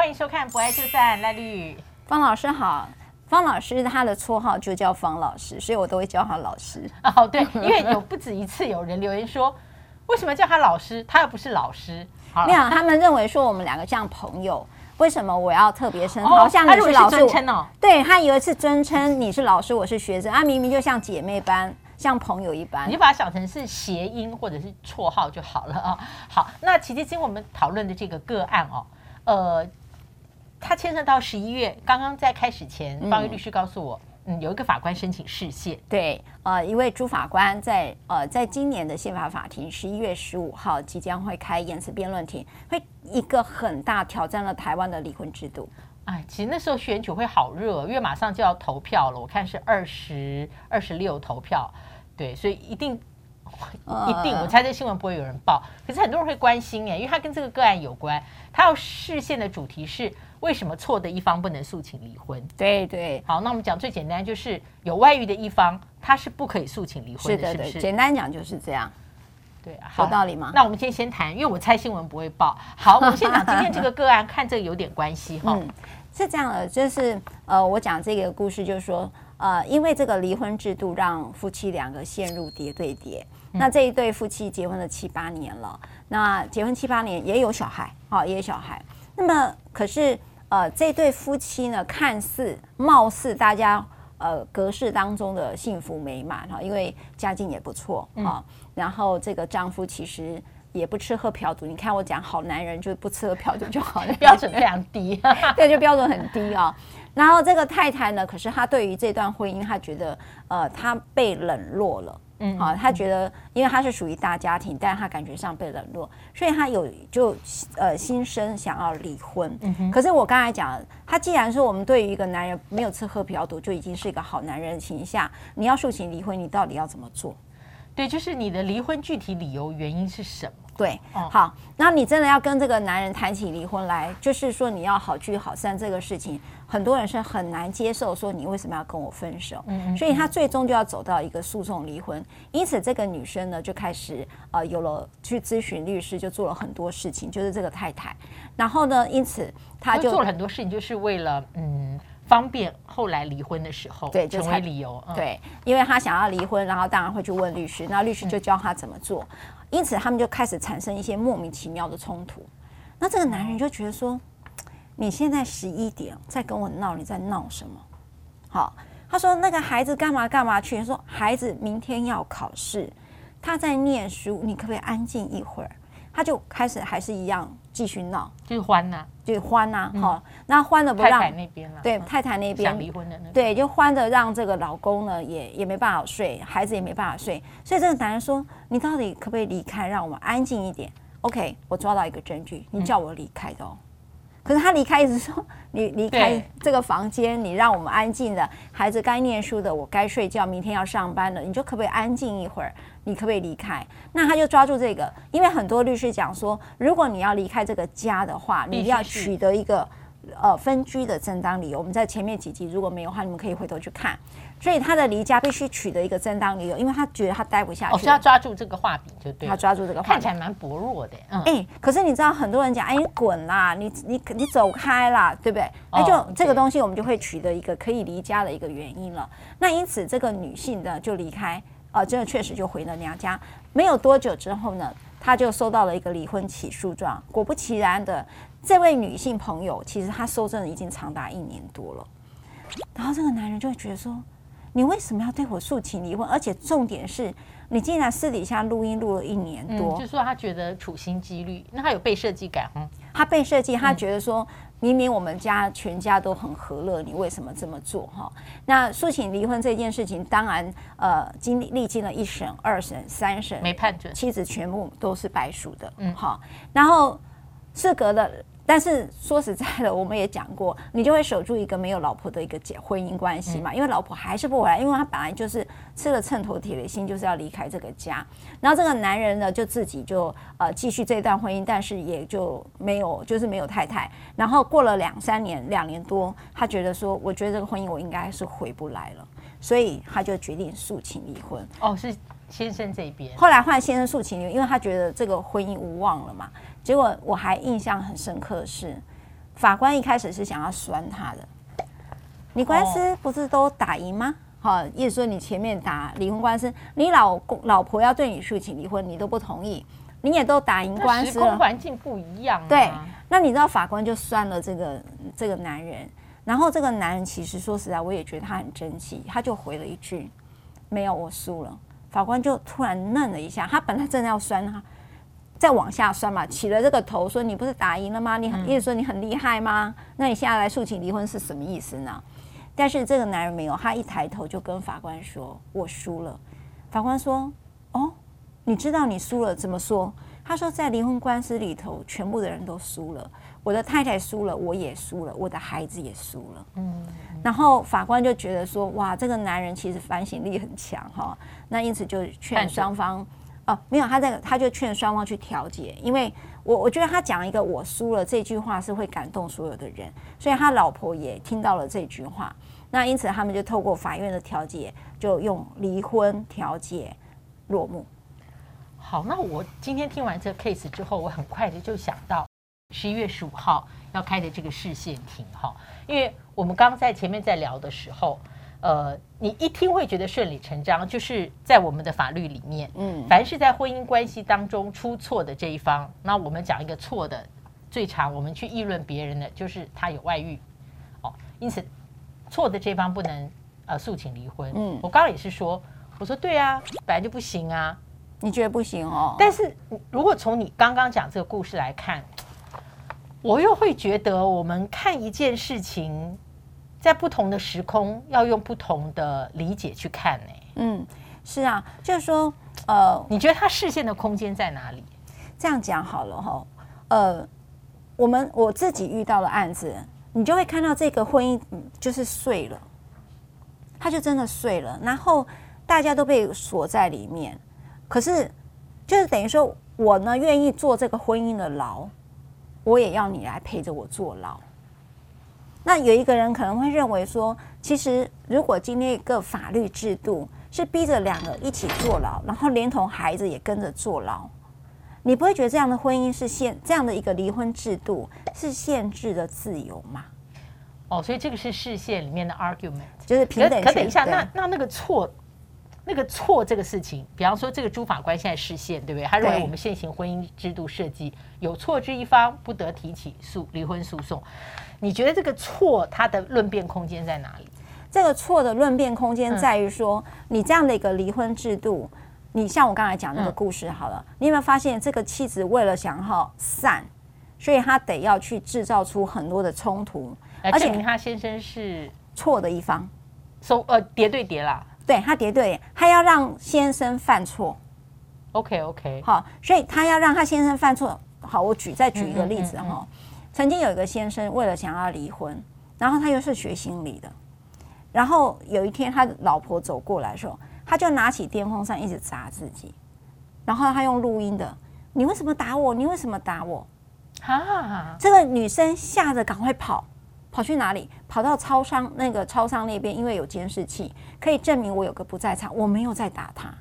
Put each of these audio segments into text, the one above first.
欢迎收看《不爱就散》，赖律方老师好。方老师他的绰号就叫方老师，所以我都会叫他老师。哦，对，因为有不止一次有人留言说，为什么叫他老师？他又不是老师。没有，他们认为说我们两个像朋友，为什么我要特别称好？像你是老师。对，他有一次尊称，你是老师，我是学生，他明明就像姐妹般，像朋友一般。你就把它想成是谐音或者是绰号就好了啊。好，那其实今天我们讨论的这个个案哦，呃。他牵涉到十一月，刚刚在开始前，方瑜律师告诉我，嗯，嗯，有一个法官申请释宪。对，呃，一位朱法官在呃，在今年的宪法法庭十一月十五号即将会开言辞辩论庭，会一个很大挑战了台湾的离婚制度。哎，其实那时候选举会好热，因为马上就要投票了，我看是二十二十六投票，对，所以一定。一定，我猜这新闻不会有人报，可是很多人会关心哎，因为他跟这个个案有关，他要释宪的主题是为什么错的一方不能诉请离婚？对对，好，那我们讲最简单，就是有外遇的一方，他是不可以诉请离婚的，是的，是不是？简单讲就是这样，对啊，有道理吗？那我们今天先谈，因为我猜新闻不会报。好，我们先讲 今天这个个案，看这个有点关系哈、嗯。是这样的，就是呃，我讲这个故事，就是说呃，因为这个离婚制度让夫妻两个陷入叠对叠。那这一对夫妻结婚了七八年了，那结婚七八年也有小孩，好，也有小孩。那么可是呃，这对夫妻呢，看似貌似大家呃格式当中的幸福美满哈，因为家境也不错啊。然后这个丈夫其实也不吃喝嫖赌，你看我讲好男人就不吃喝嫖赌就好了，标准非常低，对，就标准很低啊。然后这个太太呢，可是她对于这段婚姻，她觉得呃，她被冷落了。嗯，好，他觉得，因为他是属于大家庭，但是他感觉上被冷落，所以他有就呃心生想要离婚。嗯。可是我刚才讲了，他既然说我们对于一个男人没有吃喝嫖赌就已经是一个好男人的形象，你要诉请离婚，你到底要怎么做？对，就是你的离婚具体理由原因是什么？对，好，那你真的要跟这个男人谈起离婚来，就是说你要好聚好散这个事情，很多人是很难接受，说你为什么要跟我分手？嗯，所以他最终就要走到一个诉讼离婚。因此，这个女生呢就开始呃有了去咨询律师，就做了很多事情，就是这个太太。然后呢，因此他就做了很多事情，就是为了嗯方便后来离婚的时候，对，就成为理由。对，因为他想要离婚，然后当然会去问律师，那律师就教他怎么做。因此，他们就开始产生一些莫名其妙的冲突。那这个男人就觉得说：“你现在十一点在跟我闹，你在闹什么？”好，他说：“那个孩子干嘛干嘛去？”他说：“孩子明天要考试，他在念书，你可不可以安静一会儿？”他就开始还是一样继续闹，就是欢呐，就是欢呐，好，那欢的不让太太那边了，对太太那边想离婚的那边，对，就欢的让这个老公呢也也没办法睡，孩子也没办法睡，所以这个男人说：“你到底可不可以离开，让我们安静一点？”OK，我抓到一个证据，你叫我离开的哦。可是他离开一直说：“你 离开这个房间，你让我们安静的，孩子该念书的，我该睡觉，明天要上班了，你就可不可以安静一会儿？”你可不可以离开？那他就抓住这个，因为很多律师讲说，如果你要离开这个家的话，你要取得一个呃分居的正当理由。我们在前面几集如果没有的话，你们可以回头去看。所以他的离家必须取得一个正当理由，因为他觉得他待不下去。哦，是要抓住这个画笔就对。他抓住这个画饼，看起来蛮薄弱的。嗯。哎，可是你知道很多人讲，哎，你滚啦，你你你走开啦，对不对？那就这个东西，我们就会取得一个可以离家的一个原因了。那因此，这个女性呢就离开。呃，真的确实就回了娘家。没有多久之后呢，她就收到了一个离婚起诉状。果不其然的，这位女性朋友其实她收证已经长达一年多了。然后这个男人就会觉得说：“你为什么要对我诉请离婚？而且重点是，你竟然私底下录音录了一年多。”嗯，就说他觉得处心积虑，那他有被设计感吗？他被设计，他觉得说。嗯明明我们家全家都很和乐，你为什么这么做？哈，那诉请离婚这件事情，当然，呃，经历历经了一审、二审、三审，没判准，妻子全部都是败诉的。嗯，好，然后事隔了。但是说实在的，我们也讲过，你就会守住一个没有老婆的一个结婚姻关系嘛，因为老婆还是不回来，因为他本来就是吃了秤砣铁了心，就是要离开这个家。然后这个男人呢，就自己就呃继续这段婚姻，但是也就没有就是没有太太。然后过了两三年，两年多，他觉得说，我觉得这个婚姻我应该是回不来了，所以他就决定诉请离婚。哦，是先生这边。后来换先生诉请离婚，因为他觉得这个婚姻无望了嘛。结果我还印象很深刻的是，法官一开始是想要酸他的，你官司不是都打赢吗？好，意思说你前面打离婚官司，你老公老婆要对你诉请离婚，你都不同意，你也都打赢官司环境不一样啊。对，那你知道法官就酸了这个这个男人，然后这个男人其实说实在，我也觉得他很争气，他就回了一句：“没有，我输了。”法官就突然愣了一下，他本来正要酸他。再往下酸嘛，起了这个头，说你不是打赢了吗？你很意思说你很厉害吗？那你现在来诉请离婚是什么意思呢？但是这个男人没有，他一抬头就跟法官说：“我输了。”法官说：“哦，你知道你输了？怎么说？”他说：“在离婚官司里头，全部的人都输了，我的太太输了，我也输了，我的孩子也输了。”嗯，然后法官就觉得说：“哇，这个男人其实反省力很强哈。”那因此就劝双方。哦，没有，他在他就劝双方去调解，因为我我觉得他讲一个我输了这句话是会感动所有的人，所以他老婆也听到了这句话，那因此他们就透过法院的调解，就用离婚调解落幕。好，那我今天听完这个 case 之后，我很快的就想到十一月十五号要开的这个视线庭哈，因为我们刚刚在前面在聊的时候。呃，你一听会觉得顺理成章，就是在我们的法律里面，嗯，凡是在婚姻关系当中出错的这一方，那我们讲一个错的，最常我们去议论别人的就是他有外遇，哦，因此错的这方不能呃诉请离婚。嗯，我刚刚也是说，我说对啊，本来就不行啊，你觉得不行哦？但是如果从你刚刚讲这个故事来看，我又会觉得我们看一件事情。在不同的时空，要用不同的理解去看呢。嗯，是啊，就是说，呃，你觉得他视线的空间在哪里？这样讲好了哈，呃，我们我自己遇到的案子，你就会看到这个婚姻就是碎了，他就真的碎了，然后大家都被锁在里面，可是就是等于说我呢愿意做这个婚姻的牢，我也要你来陪着我坐牢。那有一个人可能会认为说，其实如果今天一个法律制度是逼着两个一起坐牢，然后连同孩子也跟着坐牢，你不会觉得这样的婚姻是限这样的一个离婚制度是限制的自由吗？哦，所以这个是视线里面的 argument，就是平等。可等一下，那那那个错，那个错这个事情，比方说这个朱法官现在释宪，对不对？他认为我们现行婚姻制度设计有错之一方不得提起诉离婚诉讼。你觉得这个错，它的论辩空间在哪里？这个错的论辩空间在于说，你这样的一个离婚制度，你像我刚才讲那个故事好了，你有没有发现这个妻子为了想好散，所以他得要去制造出很多的冲突，而且他先生是错的一方，说呃叠对叠啦，对他叠对，他要让先生犯错。OK OK，好，所以他要让他先生犯错。好，我举再举一个例子哈。曾经有一个先生为了想要离婚，然后他又是学心理的，然后有一天他老婆走过来说，他就拿起电风扇一直砸自己，然后他用录音的：“你为什么打我？你为什么打我？”哈啊！这个女生吓得赶快跑，跑去哪里？跑到超商那个超商那边，因为有监视器可以证明我有个不在场，我没有在打他。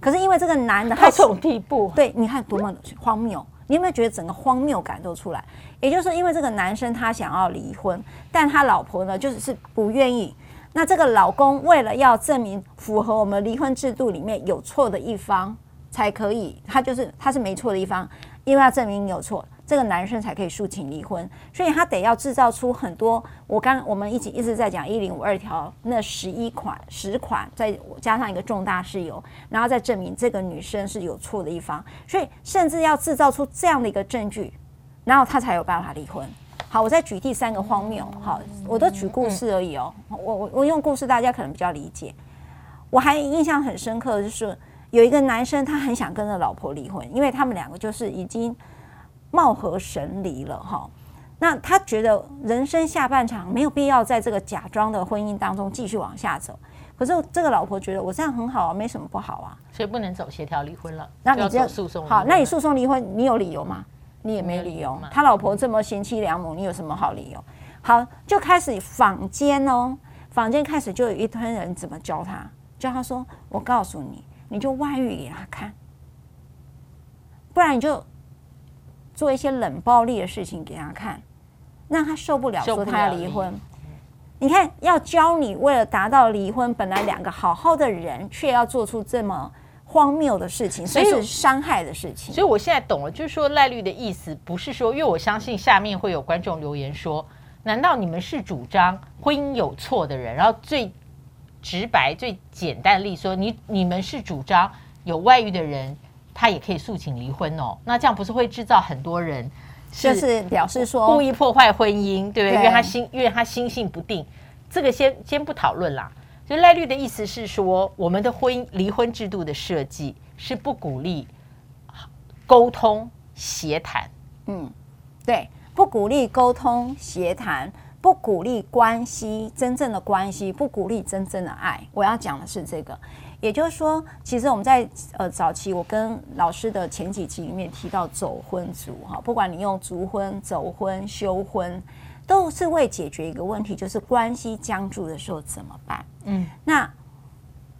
可是因为这个男的，他这种地步，对，你看多么荒谬。你有没有觉得整个荒谬感都出来？也就是因为这个男生他想要离婚，但他老婆呢就是是不愿意。那这个老公为了要证明符合我们离婚制度里面有错的一方才可以，他就是他是没错的一方，因为要证明你有错。这个男生才可以诉请离婚，所以他得要制造出很多。我刚我们一起一直在讲一零五二条那十一款十款，再加上一个重大事由，然后再证明这个女生是有错的一方，所以甚至要制造出这样的一个证据，然后他才有办法离婚。好，我再举第三个荒谬。好，我都举故事而已哦。我我我用故事，大家可能比较理解。我还印象很深刻就是有一个男生，他很想跟着老婆离婚，因为他们两个就是已经。貌合神离了哈，那他觉得人生下半场没有必要在这个假装的婚姻当中继续往下走。可是这个老婆觉得我这样很好啊，没什么不好啊，所以不能走协调离婚了。那你这诉讼好，那你诉讼离婚，你有理由吗？你也没理由。他老婆这么贤妻良母，你有什么好理由？好，就开始坊间哦，坊间开始就有一堆人怎么教他，教他说：“我告诉你，你就外遇给他看，不然你就。”做一些冷暴力的事情给他看，让他受不了，说他要离婚。你看，要教你为了达到离婚，本来两个好好的人，却要做出这么荒谬的事情，所以是伤害的事情。所以我现在懂了，就是说赖律的意思不是说，因为我相信下面会有观众留言说，难道你们是主张婚姻有错的人？然后最直白、最简单的例说，你你们是主张有外遇的人，他也可以诉请离婚哦？那这样不是会制造很多人？就是表示说故意破坏婚姻，对不对？因为他心，因为他心性不定，这个先先不讨论啦。所以赖律的意思是说，我们的婚姻离婚制度的设计是不鼓励沟通协谈。嗯，对，不鼓励沟通协谈，不鼓励关系真正的关系，不鼓励真正的爱。我要讲的是这个。也就是说，其实我们在呃早期，我跟老师的前几集里面提到走婚族哈，不管你用族婚、走婚、休婚，都是为解决一个问题，就是关系僵住的时候怎么办？嗯，那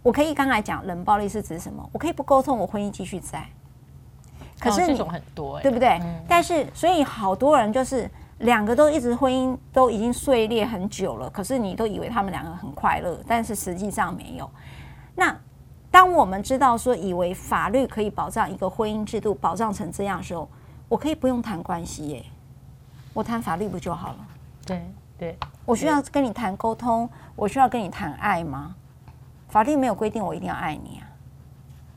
我可以刚才讲冷暴力是指什么？我可以不沟通，我婚姻继续在。可是这种很多，对不对？但是所以好多人就是两个都一直婚姻都已经碎裂很久了，可是你都以为他们两个很快乐，但是实际上没有。那当我们知道说，以为法律可以保障一个婚姻制度保障成这样的时候，我可以不用谈关系耶，我谈法律不就好了？对对，我需要跟你谈沟通，我需要跟你谈爱吗？法律没有规定我一定要爱你啊，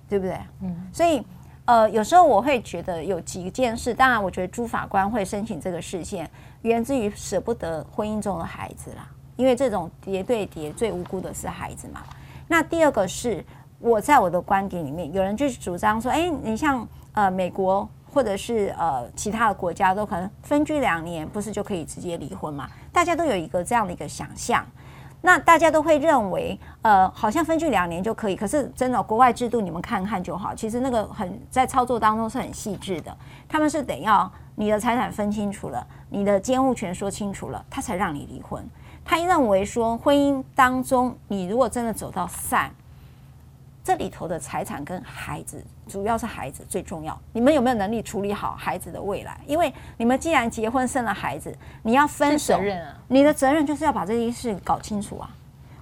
对不对？嗯，所以呃，有时候我会觉得有几件事，当然，我觉得朱法官会申请这个事件，源自于舍不得婚姻中的孩子啦，因为这种叠对叠最无辜的是孩子嘛。那第二个是。我在我的观点里面，有人就是主张说，哎，你像呃美国或者是呃其他的国家，都可能分居两年，不是就可以直接离婚嘛？大家都有一个这样的一个想象，那大家都会认为，呃，好像分居两年就可以。可是真的，国外制度你们看看就好，其实那个很在操作当中是很细致的，他们是得要你的财产分清楚了，你的监护权说清楚了，他才让你离婚。他认为说，婚姻当中你如果真的走到散。这里头的财产跟孩子，主要是孩子最重要。你们有没有能力处理好孩子的未来？因为你们既然结婚生了孩子，你要分手，你的责任就是要把这件事搞清楚啊。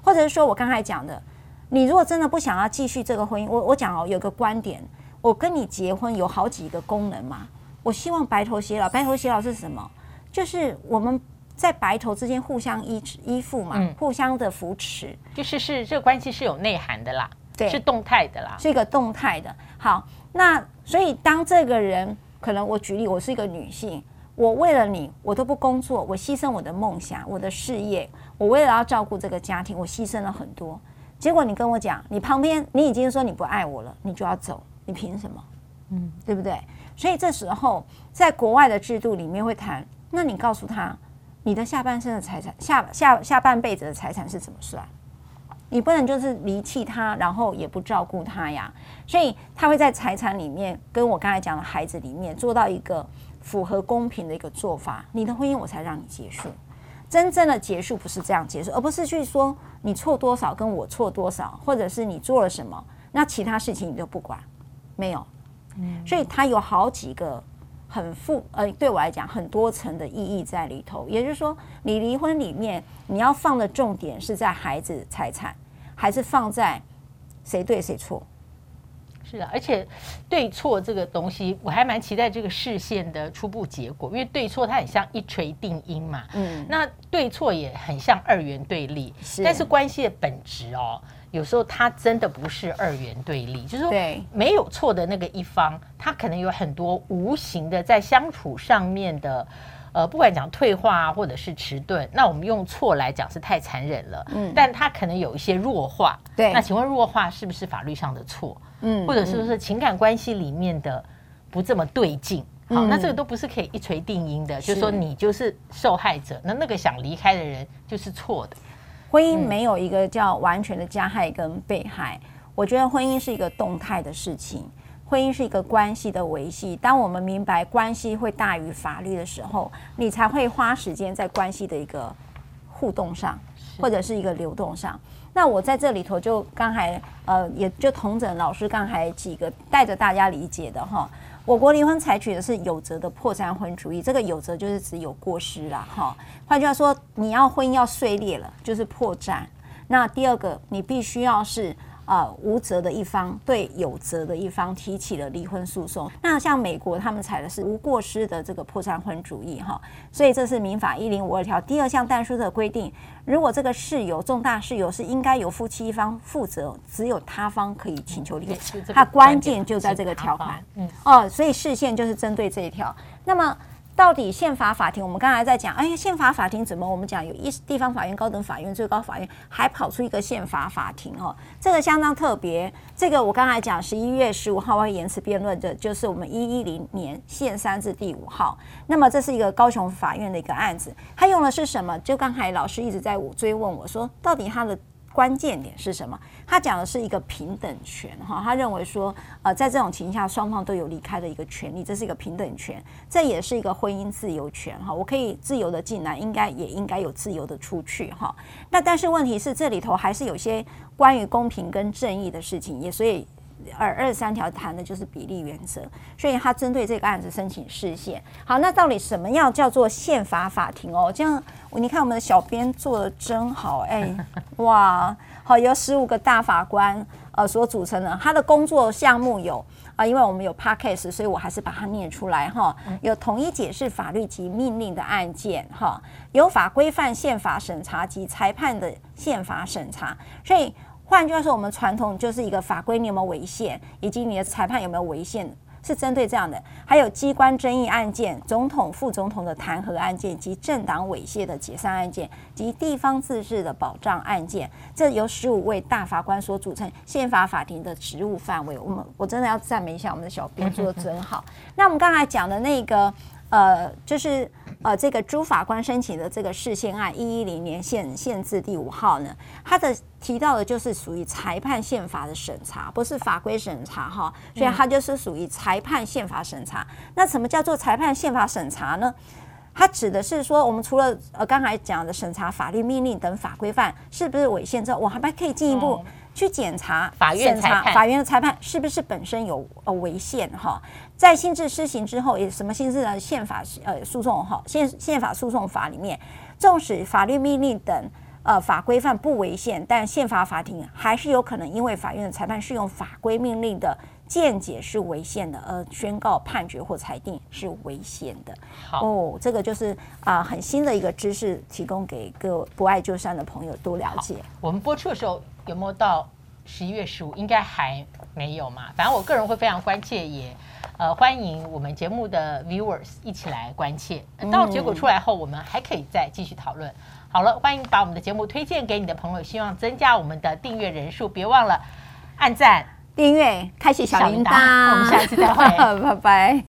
或者是说我刚才讲的，你如果真的不想要继续这个婚姻，我我讲哦，有个观点，我跟你结婚有好几个功能嘛。我希望白头偕老，白头偕老是什么？就是我们在白头之间互相依依附嘛，互相的扶持，就是是这个关系是有内涵的啦。对，是动态的啦，是一个动态的。好，那所以当这个人可能我举例，我是一个女性，我为了你，我都不工作，我牺牲我的梦想、我的事业，我为了要照顾这个家庭，我牺牲了很多。结果你跟我讲，你旁边你已经说你不爱我了，你就要走，你凭什么？嗯，对不对？所以这时候在国外的制度里面会谈，那你告诉他，你的下半生的财产，下下下半辈子的财产是怎么算？你不能就是离弃他，然后也不照顾他呀。所以他会在财产里面，跟我刚才讲的孩子里面做到一个符合公平的一个做法。你的婚姻我才让你结束。真正的结束不是这样结束，而不是去说你错多少跟我错多少，或者是你做了什么，那其他事情你都不管，没有。所以他有好几个很复呃，对我来讲很多层的意义在里头。也就是说，你离婚里面你要放的重点是在孩子财产。还是放在谁对谁错？是啊，而且对错这个东西，我还蛮期待这个视线的初步结果，因为对错它很像一锤定音嘛。嗯，那对错也很像二元对立，是。但是关系的本质哦，有时候它真的不是二元对立，就是说没有错的那个一方，他可能有很多无形的在相处上面的。呃，不管讲退化啊，或者是迟钝，那我们用错来讲是太残忍了。嗯，但它可能有一些弱化。对，那请问弱化是不是法律上的错？嗯，或者是不是情感关系里面的不这么对劲？嗯、好，那这个都不是可以一锤定音的。是就是说你就是受害者，那那个想离开的人就是错的。婚姻没有一个叫完全的加害跟被害，嗯、我觉得婚姻是一个动态的事情。婚姻是一个关系的维系。当我们明白关系会大于法律的时候，你才会花时间在关系的一个互动上，或者是一个流动上。那我在这里头就刚才呃，也就同整老师刚才几个带着大家理解的哈。我国离婚采取的是有责的破产婚主义，这个有责就是指有过失啦，哈。换句话说，你要婚姻要碎裂了，就是破绽。那第二个，你必须要是。啊、呃，无责的一方对有责的一方提起了离婚诉讼。那像美国，他们采的是无过失的这个破产婚主义，哈。所以这是民法一零五二条第二项但书的规定。如果这个事由重大事由是应该由夫妻一方负责，只有他方可以请求离婚。它关键就在这个条款。嗯。哦，所以视线就是针对这一条。那么。到底宪法法庭，我们刚才在讲，哎，宪法法庭怎么？我们讲有一地方法院、高等法院、最高法院，还跑出一个宪法法庭哦，这个相当特别。这个我刚才讲，十一月十五号会延迟辩论的，就是我们一一零年宪三至第五号。那么这是一个高雄法院的一个案子，他用的是什么？就刚才老师一直在追问我说，到底他的。关键点是什么？他讲的是一个平等权，哈，他认为说，呃，在这种情况下，双方都有离开的一个权利，这是一个平等权，这也是一个婚姻自由权，哈，我可以自由的进来，应该也应该有自由的出去，哈。那但是问题是，这里头还是有些关于公平跟正义的事情，也所以。而二十三条谈的就是比例原则，所以他针对这个案子申请释宪。好，那到底什么样叫做宪法法庭哦？这样，你看我们的小编做的真好，哎，哇，好，由十五个大法官呃所组成的，他的工作项目有啊、呃，因为我们有 podcast，所以我还是把它念出来哈。有统一解释法律及命令的案件哈，有法规范宪法审查及裁判的宪法审查，所以。换句话说，我们传统就是一个法规你有没有违宪，以及你的裁判有没有违宪，是针对这样的。还有机关争议案件、总统、副总统的弹劾案件及政党违宪的解散案件及地方自治的保障案件，这由十五位大法官所组成宪法法庭的职务范围。我们我真的要赞美一下我们的小编做得真好。那我们刚才讲的那个。呃，就是呃，这个朱法官申请的这个释宪案一一零年宪宪字第五号呢，它的提到的就是属于裁判宪法的审查，不是法规审查哈，所以它就是属于裁判宪法审查。那什么叫做裁判宪法审查呢？它指的是说，我们除了呃刚才讲的审查法律命令等法规范是不是违宪之后，我还可以进一步。去检查法院裁判，法院的裁判是不是本身有呃违宪哈？在新制施行之后，也什么新制的宪法呃诉讼哈宪宪法诉讼法里面，纵使法律命令等呃法规范不违宪，但宪法法庭还是有可能因为法院的裁判适用法规命令的见解是违宪的，而宣告判决或裁定是违宪的。好哦，这个就是啊、呃、很新的一个知识，提供给各不爱就删的朋友多了解。我们播出的时候。有没有到十一月十五？应该还没有嘛。反正我个人会非常关切，也呃欢迎我们节目的 viewers 一起来关切。到结果出来后，我们还可以再继续讨论。好了，欢迎把我们的节目推荐给你的朋友，希望增加我们的订阅人数。别忘了按赞、订阅、开启小铃铛。我们下次再会，拜拜。